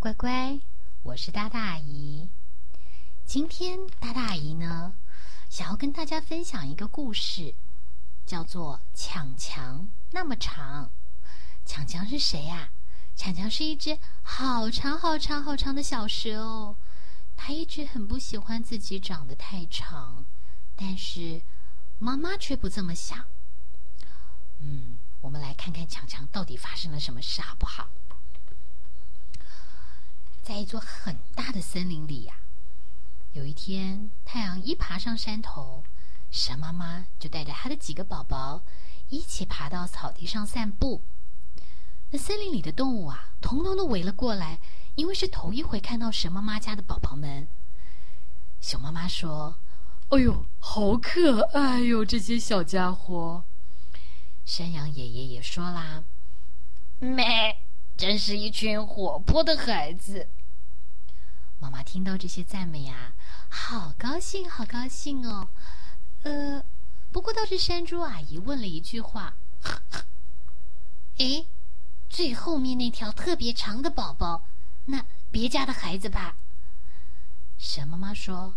乖乖，我是大大姨。今天大大姨呢，想要跟大家分享一个故事，叫做《强强那么长》。强强是谁呀？强强是一只好长好长好长的小蛇哦。它一直很不喜欢自己长得太长，但是妈妈却不这么想。嗯，我们来看看强强到底发生了什么事，好不好？在一座很大的森林里呀，有一天太阳一爬上山头，蛇妈妈就带着她的几个宝宝一起爬到草地上散步。那森林里的动物啊，统统都围了过来，因为是头一回看到蛇妈妈家的宝宝们。熊妈妈说：“哎呦，好可爱哟，这些小家伙。”山羊爷爷也说啦：“咩，真是一群活泼的孩子。”妈妈听到这些赞美呀，好高兴，好高兴哦。呃，不过倒是山猪阿姨问了一句话：“诶，最后面那条特别长的宝宝，那别家的孩子吧？”蛇妈妈说：“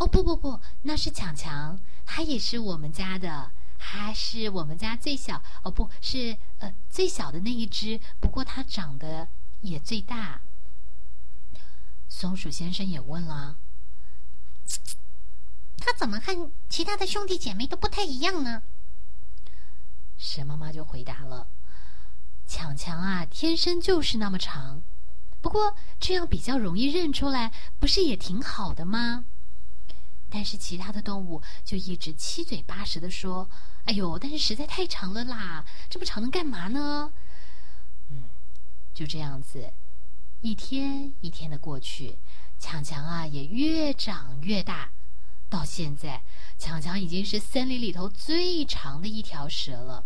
哦，不不不，那是强强，他也是我们家的，他是我们家最小哦，不是呃最小的那一只，不过它长得也最大。”松鼠先生也问了：“他怎么和其他的兄弟姐妹都不太一样呢？”蛇妈妈就回答了：“强强啊，天生就是那么长，不过这样比较容易认出来，不是也挺好的吗？”但是其他的动物就一直七嘴八舌的说：“哎呦，但是实在太长了啦，这么长能干嘛呢？”嗯，就这样子。一天一天的过去，强强啊也越长越大，到现在，强强已经是森林里头最长的一条蛇了。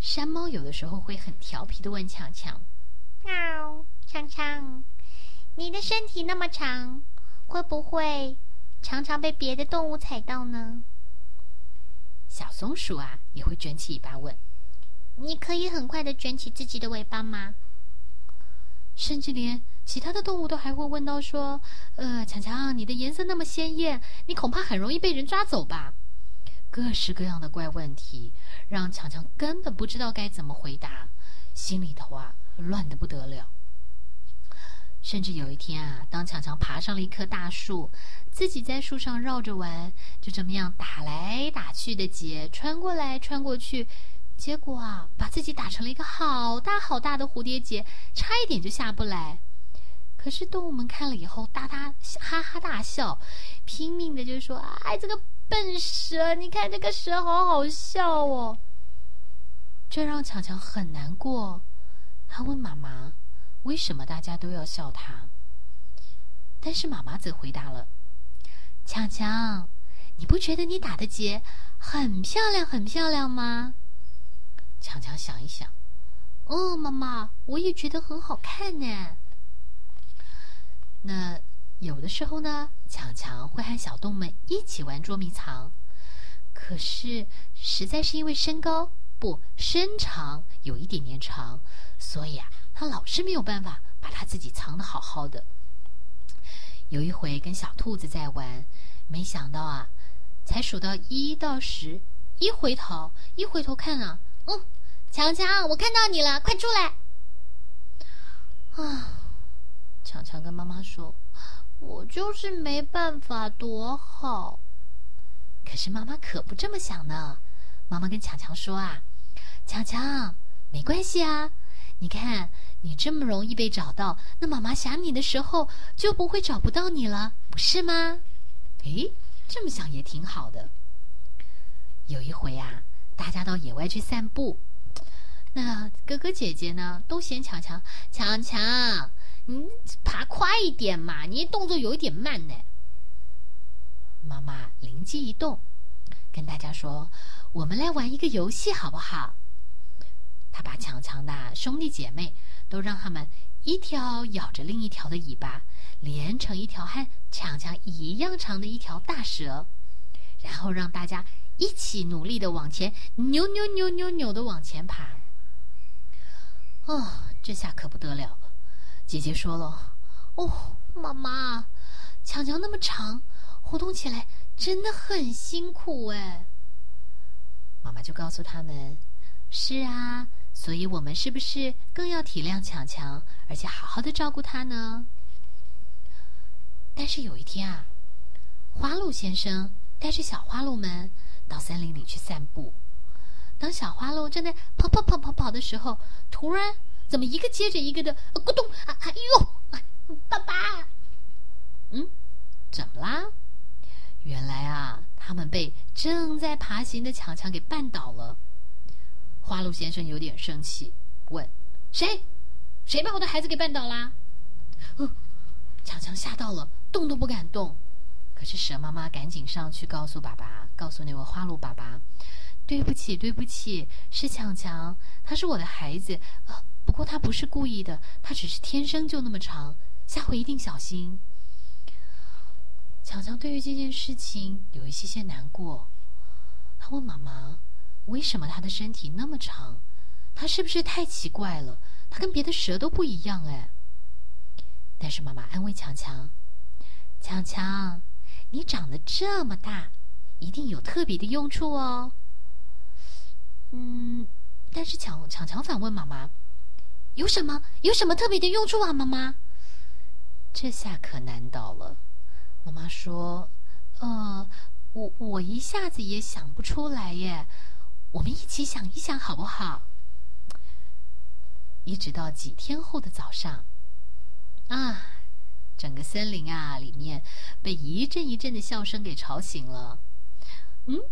山猫有的时候会很调皮的问强强：“喵，强强，你的身体那么长，会不会常常被别的动物踩到呢？”小松鼠啊也会卷起尾巴问：“你可以很快的卷起自己的尾巴吗？”甚至连其他的动物都还会问到说：“呃，强强，你的颜色那么鲜艳，你恐怕很容易被人抓走吧？”各式各样的怪问题，让强强根本不知道该怎么回答，心里头啊乱的不得了。甚至有一天啊，当强强爬上了一棵大树，自己在树上绕着玩，就这么样打来打去的结，穿过来穿过去。结果啊，把自己打成了一个好大好大的蝴蝶结，差一点就下不来。可是动物们看了以后，大大哈哈大笑，拼命的就说：“哎，这个笨蛇，你看这个蛇好好笑哦。”这让强强很难过。他问妈妈：“为什么大家都要笑他？”但是妈妈则回答了：“强强，你不觉得你打的结很漂亮，很漂亮吗？”强强想一想，哦，妈妈，我也觉得很好看呢。那有的时候呢，强强会和小动物们一起玩捉迷藏，可是实在是因为身高不身长有一点点长，所以啊，他老是没有办法把他自己藏的好好的。有一回跟小兔子在玩，没想到啊，才数到一到十，一回头一回头看啊。嗯，强强，我看到你了，快出来！啊，强强跟妈妈说：“我就是没办法躲好。”可是妈妈可不这么想呢。妈妈跟强强说：“啊，强强，没关系啊，你看你这么容易被找到，那妈妈想你的时候就不会找不到你了，不是吗？”诶，这么想也挺好的。有一回啊。大家到野外去散步，那哥哥姐姐呢都嫌强强强强，你爬快一点嘛，你动作有一点慢呢。妈妈灵机一动，跟大家说：“我们来玩一个游戏好不好？”他把强强的兄弟姐妹都让他们一条咬着另一条的尾巴，连成一条和强强一样长的一条大蛇，然后让大家。一起努力的往前扭扭扭扭扭的往前爬，哦，这下可不得了了！姐姐说了：“哦，妈妈，强强那么长，活动起来真的很辛苦哎。”妈妈就告诉他们：“是啊，所以我们是不是更要体谅强强，而且好好的照顾他呢？”但是有一天啊，花鹿先生带着小花鹿们到森林里去散步。当小花鹿正在跑跑跑跑跑的时候，突然怎么一个接着一个的咕咚啊！哎呦，爸爸，嗯，怎么啦？原来啊，他们被正在爬行的强强给绊倒了。花鹿先生有点生气，问：“谁？谁把我的孩子给绊倒啦？”强强吓到了。动都不敢动，可是蛇妈妈赶紧上去告诉爸爸，告诉那位花鹿爸爸：“对不起，对不起，是强强，他是我的孩子，呃，不过他不是故意的，他只是天生就那么长，下回一定小心。”强强对于这件事情有一些些难过，他问妈妈：“为什么他的身体那么长？他是不是太奇怪了？他跟别的蛇都不一样哎。”但是妈妈安慰强强。强强，你长得这么大，一定有特别的用处哦。嗯，但是强强强反问妈妈：“有什么？有什么特别的用处啊？”妈妈，这下可难倒了。妈妈说：“呃，我我一下子也想不出来耶。我们一起想一想好不好？”一直到几天后的早上，啊。整个森林啊，里面被一阵一阵的笑声给吵醒了。嗯，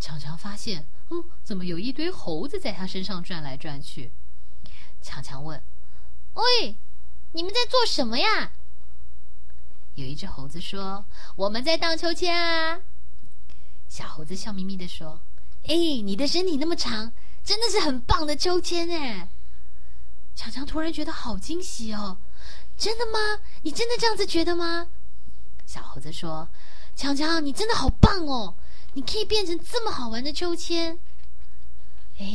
强强发现，嗯，怎么有一堆猴子在他身上转来转去？强强问：“喂，你们在做什么呀？”有一只猴子说：“我们在荡秋千啊。”小猴子笑眯眯的说：“哎，你的身体那么长，真的是很棒的秋千哎。”强强突然觉得好惊喜哦。真的吗？你真的这样子觉得吗？小猴子说：“强强，你真的好棒哦！你可以变成这么好玩的秋千。”哎，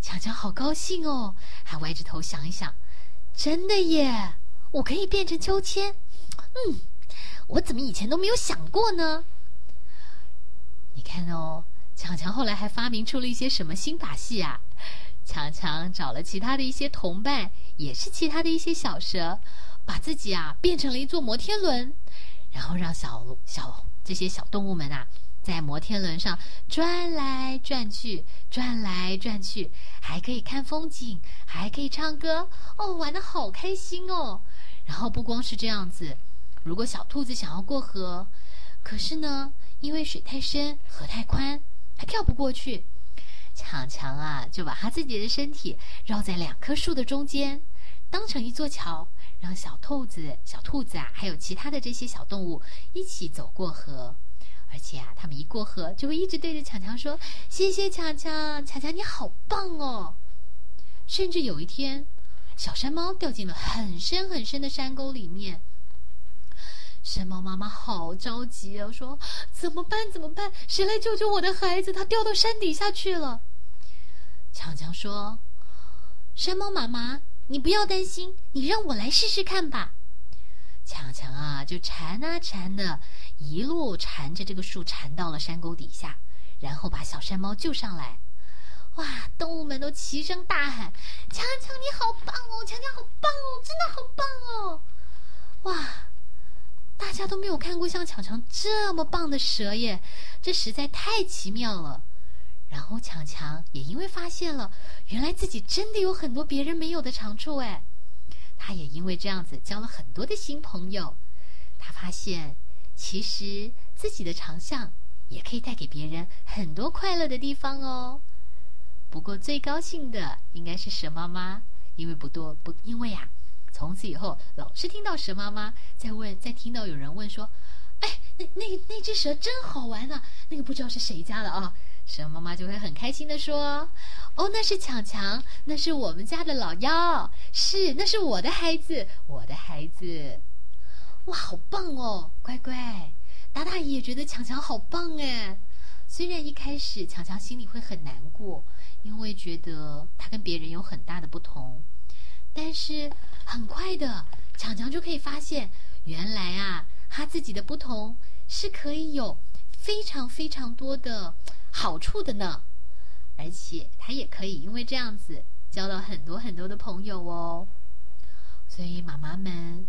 强强好高兴哦，还歪着头想一想：“真的耶，我可以变成秋千。”嗯，我怎么以前都没有想过呢？你看哦，强强后来还发明出了一些什么新把戏啊？强强找了其他的一些同伴，也是其他的一些小蛇，把自己啊变成了一座摩天轮，然后让小小这些小动物们啊在摩天轮上转来转去，转来转去，还可以看风景，还可以唱歌，哦，玩的好开心哦。然后不光是这样子，如果小兔子想要过河，可是呢，因为水太深，河太宽，还跳不过去。强强啊，就把他自己的身体绕在两棵树的中间，当成一座桥，让小兔子、小兔子啊，还有其他的这些小动物一起走过河。而且啊，他们一过河，就会一直对着强强说：“谢谢强强，强强你好棒哦！”甚至有一天，小山猫掉进了很深很深的山沟里面。山猫妈妈好着急啊，说：“怎么办？怎么办？谁来救救我的孩子？他掉到山底下去了。”强强说：“山猫妈妈，你不要担心，你让我来试试看吧。”强强啊，就缠啊缠的，一路缠着这个树，缠到了山沟底下，然后把小山猫救上来。哇！动物们都齐声大喊：“强强你好棒哦！强强好棒哦！真的好棒哦！”哇！大家都没有看过像强强这么棒的蛇耶，这实在太奇妙了。然后强强也因为发现了，原来自己真的有很多别人没有的长处哎，他也因为这样子交了很多的新朋友。他发现，其实自己的长项也可以带给别人很多快乐的地方哦。不过最高兴的应该是蛇妈妈，因为不多不因为呀。从此以后，老是听到蛇妈妈在问，在听到有人问说：“哎，那那那只蛇真好玩啊！那个不知道是谁家的啊？”蛇妈妈就会很开心的说：“哦，那是强强，那是我们家的老幺，是，那是我的孩子，我的孩子，哇，好棒哦，乖乖。”达达也觉得强强好棒哎，虽然一开始强强心里会很难过，因为觉得他跟别人有很大的不同。但是很快的，强强就可以发现，原来啊，他自己的不同是可以有非常非常多的好处的呢。而且他也可以因为这样子交到很多很多的朋友哦。所以妈妈们，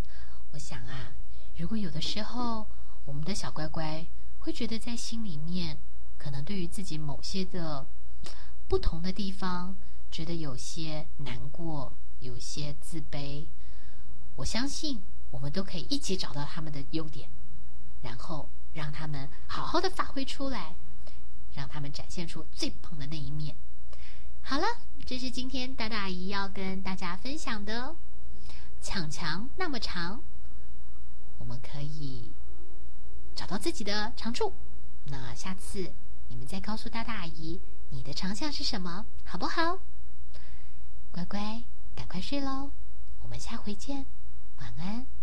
我想啊，如果有的时候我们的小乖乖会觉得在心里面，可能对于自己某些的不同的地方，觉得有些难过，有些自卑，我相信我们都可以一起找到他们的优点，然后让他们好好的发挥出来。让他们展现出最棒的那一面。好了，这是今天大大姨要跟大家分享的。抢墙那么长，我们可以找到自己的长处。那下次你们再告诉大大阿姨你的长项是什么，好不好？乖乖，赶快睡喽我们下回见晚安。